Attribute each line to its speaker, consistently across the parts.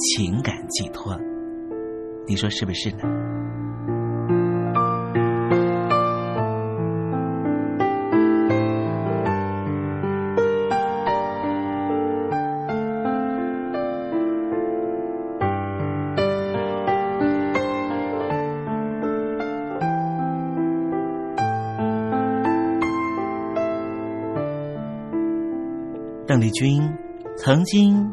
Speaker 1: 情感寄托，你说是不是呢？邓丽君。曾经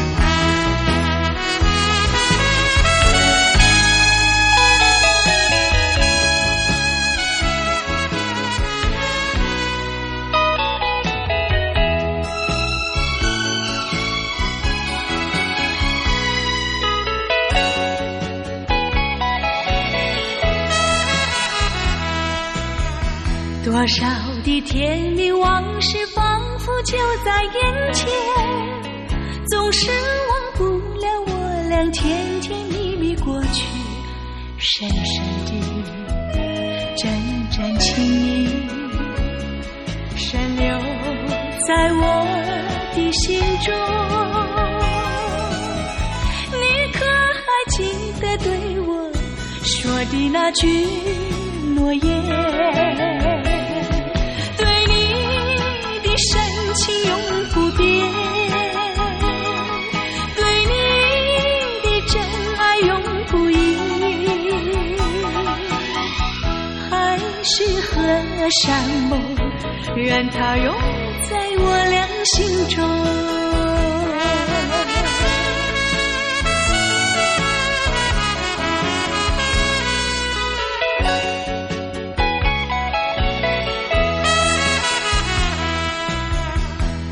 Speaker 2: 多少的甜蜜往事仿佛就在眼前，总是忘不了我俩甜甜蜜蜜过去，深深的阵阵情意，深留在我的心中。你可还记得对我说的那句诺言？和山盟，愿它永在我俩心中。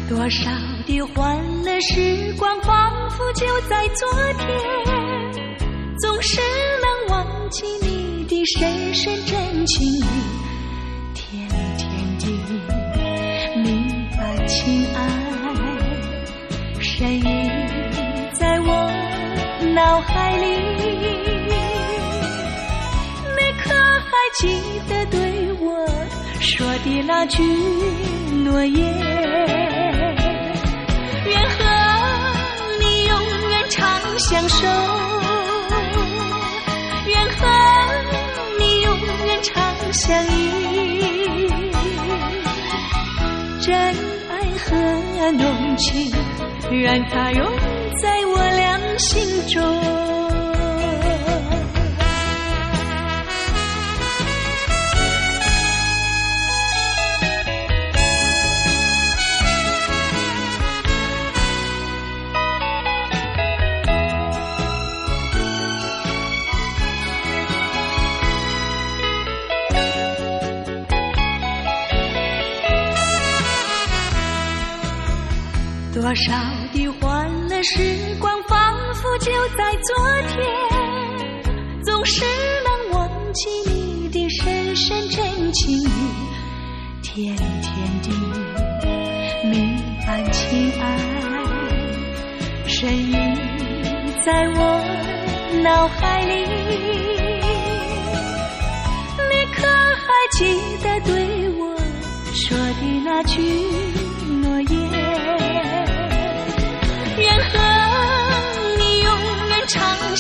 Speaker 2: 多少的欢乐时光，仿佛就在昨天，总是能忘记你的深深真情意脑海里。你可还记得对我说的那句诺言？愿和你永远长相守，愿和你永远长相依，真爱和浓情，让它永在我俩心中。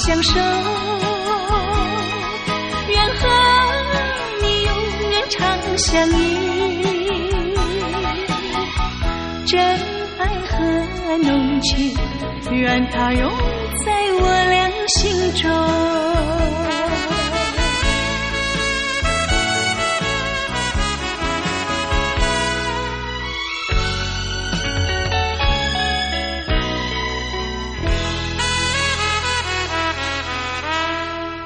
Speaker 2: 相守，愿和你永远长相依，真爱和浓情，愿它永在我俩心中。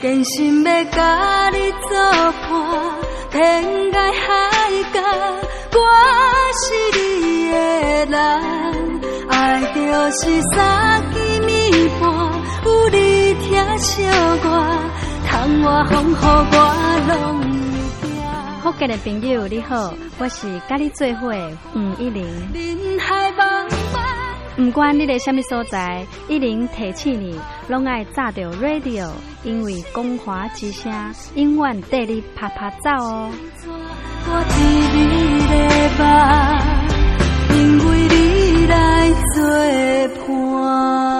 Speaker 2: 坚心要甲你作伴，天涯海角，我是你的人。爱就是三更暝半，有你疼惜我，窗外风雨。
Speaker 3: 福建的朋友你好，我是甲你做伙吴一玲。不管你在什么所在，一零提起你，拢爱炸着 radio，因为光华之声永远带你啪啪走哦。
Speaker 2: 我伫你的梦，因为你来作伴。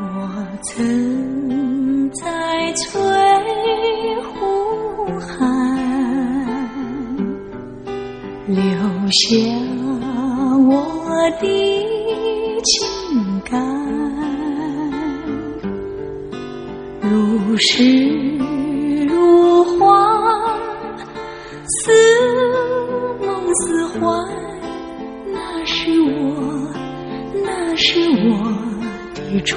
Speaker 2: 我曾在翠湖畔留下我的情感，如诗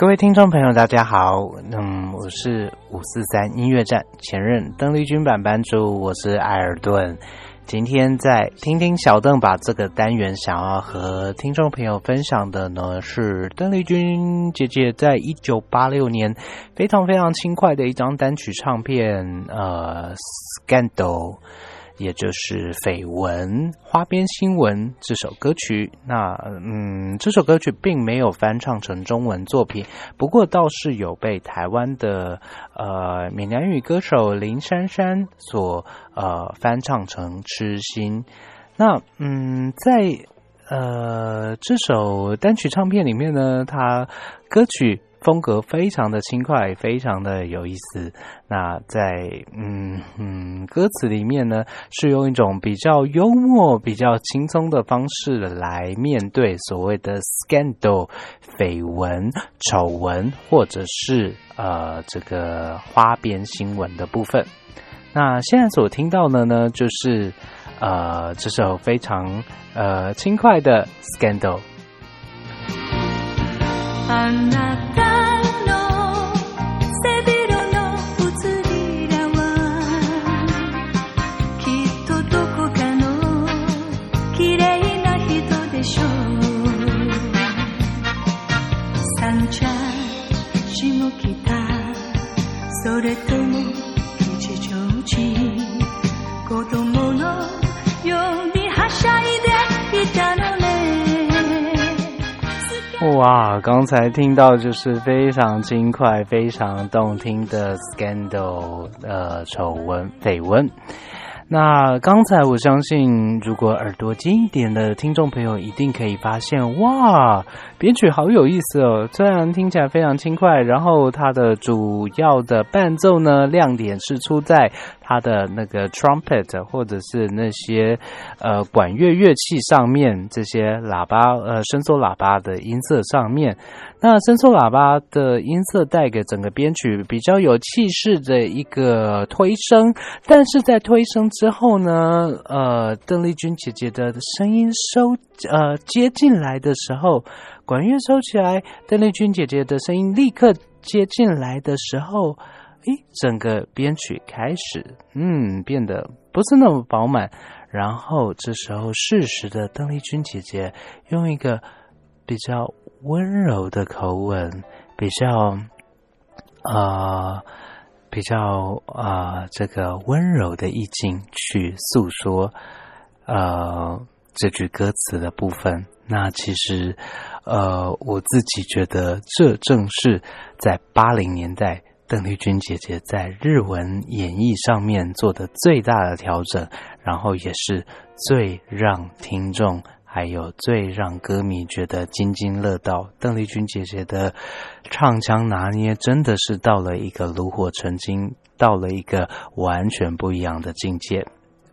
Speaker 4: 各位听众朋友，大家好。嗯，我是五四三音乐站前任邓丽君版班主，我是艾尔顿。今天在听听小邓把这个单元想要和听众朋友分享的呢，是邓丽君姐姐在一九八六年非常非常轻快的一张单曲唱片，呃，《Scandal》。也就是绯闻花边新闻这首歌曲，那嗯，这首歌曲并没有翻唱成中文作品，不过倒是有被台湾的呃闽南语歌手林珊珊所呃翻唱成《痴心》。那嗯，在呃这首单曲唱片里面呢，它歌曲。风格非常的轻快，非常的有意思。那在嗯嗯歌词里面呢，是用一种比较幽默、比较轻松的方式来面对所谓的 scandal 绯闻、丑闻，或者是呃这个花边新闻的部分。那现在所听到的呢，就是呃这首非常呃轻快的 scandal。哇，刚才听到就是非常轻快、非常动听的 scandal，呃，丑闻、绯闻。那刚才我相信，如果耳朵尖一点的听众朋友，一定可以发现，哇，编曲好有意思哦！虽然听起来非常轻快，然后它的主要的伴奏呢，亮点是出在。它的那个 trumpet 或者是那些呃管乐乐器上面，这些喇叭呃伸缩喇叭的音色上面，那伸缩喇叭的音色带给整个编曲比较有气势的一个推升，但是在推升之后呢，呃，邓丽君姐姐的声音收呃接进来的时候，管乐收起来，邓丽君姐姐的声音立刻接进来的时候。诶，整个编曲开始，嗯，变得不是那么饱满。然后这时候，适时的邓丽君姐姐用一个比较温柔的口吻，比较啊，比较啊，这个温柔的意境去诉说呃这句歌词的部分。那其实，呃，我自己觉得，这正是在八零年代。邓丽君姐姐在日文演绎上面做的最大的调整，然后也是最让听众还有最让歌迷觉得津津乐道。邓丽君姐姐的唱腔拿捏真的是到了一个炉火纯青，到了一个完全不一样的境界。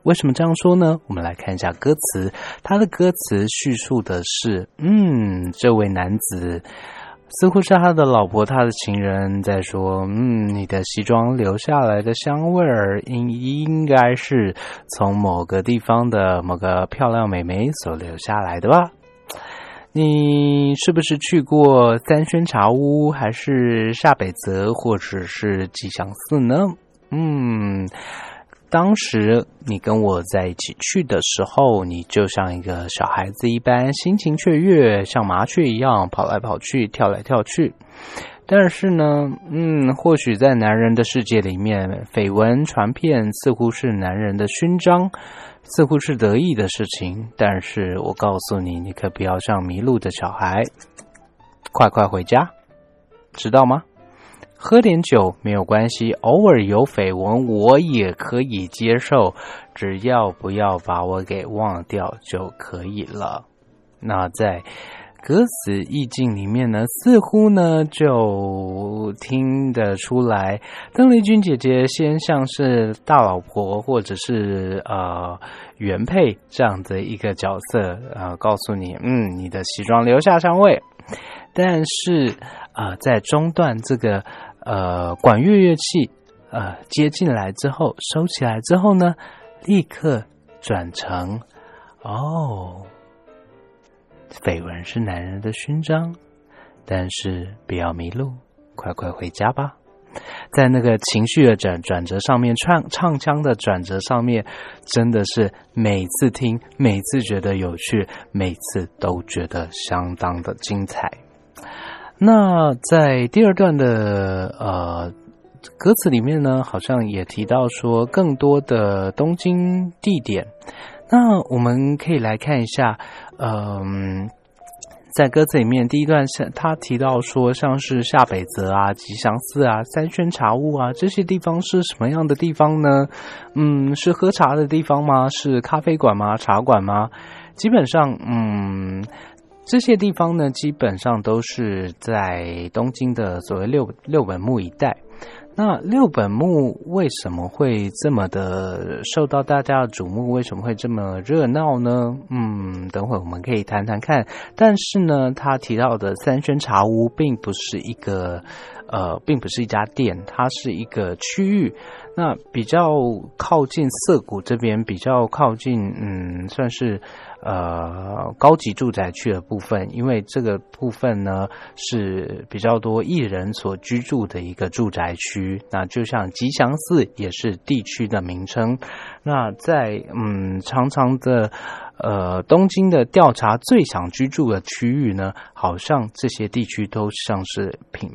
Speaker 4: 为什么这样说呢？我们来看一下歌词，他的歌词叙述的是：嗯，这位男子。似乎是他的老婆，他的情人在说：“嗯，你的西装留下来的香味儿，应应该是从某个地方的某个漂亮美眉所留下来的吧？你是不是去过三轩茶屋，还是下北泽，或者是吉祥寺呢？嗯。”当时你跟我在一起去的时候，你就像一个小孩子一般，心情雀跃，像麻雀一样跑来跑去，跳来跳去。但是呢，嗯，或许在男人的世界里面，绯闻传遍似乎是男人的勋章，似乎是得意的事情。但是我告诉你，你可不要像迷路的小孩，快快回家，知道吗？喝点酒没有关系，偶尔有绯闻我也可以接受，只要不要把我给忘掉就可以了。那在歌词意境里面呢，似乎呢就听得出来，邓丽君姐姐先像是大老婆或者是呃原配这样的一个角色啊，告诉你，嗯，你的西装留下香味，但是啊，在中段这个。呃，管乐乐器，呃，接进来之后收起来之后呢，立刻转成哦，绯闻是男人的勋章，但是不要迷路，快快回家吧。在那个情绪的转转折上面，唱唱腔的转折上面，真的是每次听，每次觉得有趣，每次都觉得相当的精彩。那在第二段的呃歌词里面呢，好像也提到说更多的东京地点。那我们可以来看一下，嗯。在歌词里面，第一段是他提到说，像是下北泽啊、吉祥寺啊、三轩茶屋啊这些地方是什么样的地方呢？嗯，是喝茶的地方吗？是咖啡馆吗？茶馆吗？基本上，嗯，这些地方呢，基本上都是在东京的所谓六六本木一带。那六本木为什么会这么的受到大家的瞩目？为什么会这么热闹呢？嗯，等会我们可以谈谈看。但是呢，他提到的三轩茶屋并不是一个，呃，并不是一家店，它是一个区域。那比较靠近涩谷这边，比较靠近，嗯，算是。呃，高级住宅区的部分，因为这个部分呢是比较多艺人所居住的一个住宅区。那就像吉祥寺也是地区的名称。那在嗯，常常的。呃，东京的调查最想居住的区域呢，好像这些地区都像是品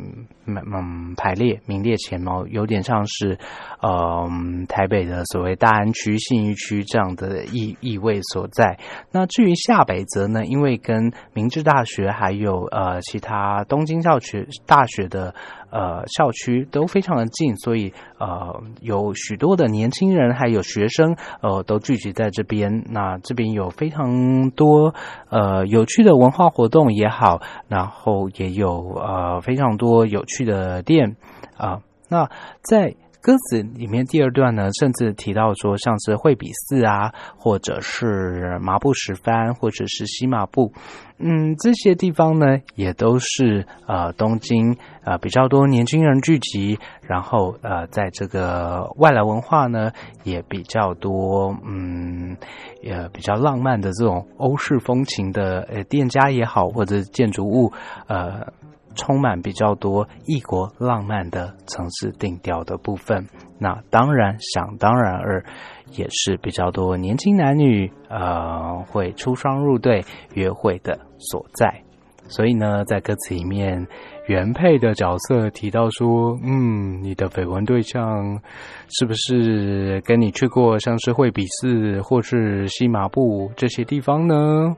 Speaker 4: 嗯排列名列前茅，有点像是呃台北的所谓大安区、信义区这样的意意味所在。那至于下北泽呢，因为跟明治大学还有呃其他东京校区大学的。呃，校区都非常的近，所以呃，有许多的年轻人还有学生，呃，都聚集在这边。那这边有非常多呃有趣的文化活动也好，然后也有呃非常多有趣的店啊。那在歌词里面第二段呢，甚至提到说，像是惠比寺啊，或者是麻布十番，或者是西麻布，嗯，这些地方呢，也都是呃东京呃比较多年轻人聚集，然后呃在这个外来文化呢也比较多，嗯，也比较浪漫的这种欧式风情的呃店家也好，或者建筑物呃。充满比较多异国浪漫的城市定调的部分，那当然想当然而也是比较多年轻男女呃会出双入对约会的所在。所以呢，在歌词里面。原配的角色提到说：“嗯，你的绯闻对象是不是跟你去过像是惠比寺或是西麻布这些地方呢？”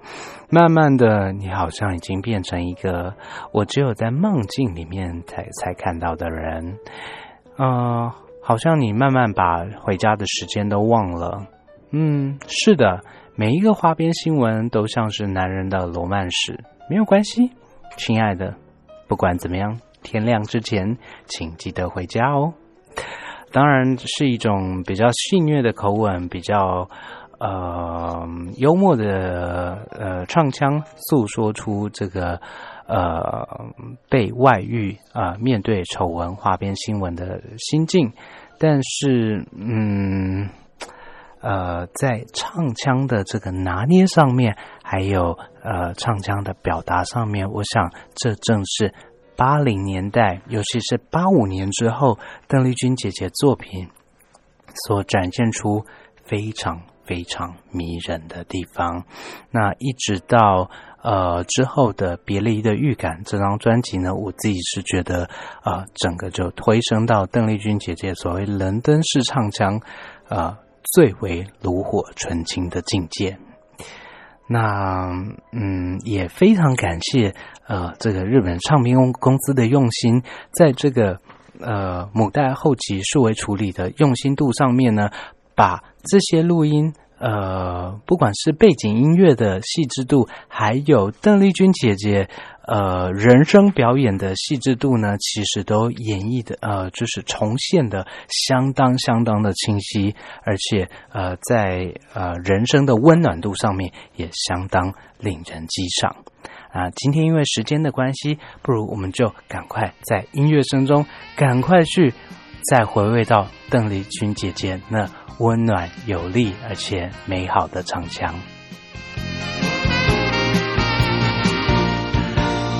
Speaker 4: 慢慢的，你好像已经变成一个我只有在梦境里面才才看到的人。啊，好像你慢慢把回家的时间都忘了。嗯，是的，每一个花边新闻都像是男人的罗曼史。没有关系，亲爱的。不管怎么样，天亮之前，请记得回家哦。当然是一种比较戏谑的口吻，比较呃幽默的呃唱腔，诉说出这个呃被外遇啊，面对丑闻、花边新闻的心境。但是，嗯呃，在唱腔的这个拿捏上面。还有呃，唱腔的表达上面，我想这正是八零年代，尤其是八五年之后，邓丽君姐姐作品所展现出非常非常迷人的地方。那一直到呃之后的《别离的预感》这张专辑呢，我自己是觉得啊，整个就推升到邓丽君姐姐所谓伦敦式唱腔啊，最为炉火纯青的境界。那嗯，也非常感谢呃，这个日本唱片公司的用心，在这个呃母带后期数位处理的用心度上面呢，把这些录音。呃，不管是背景音乐的细致度，还有邓丽君姐姐呃人生表演的细致度呢，其实都演绎的呃，就是重现的相当相当的清晰，而且呃，在呃人生的温暖度上面也相当令人激赏啊。今天因为时间的关系，不如我们就赶快在音乐声中赶快去再回味到邓丽君姐姐那。温暖有力而且美好的唱腔。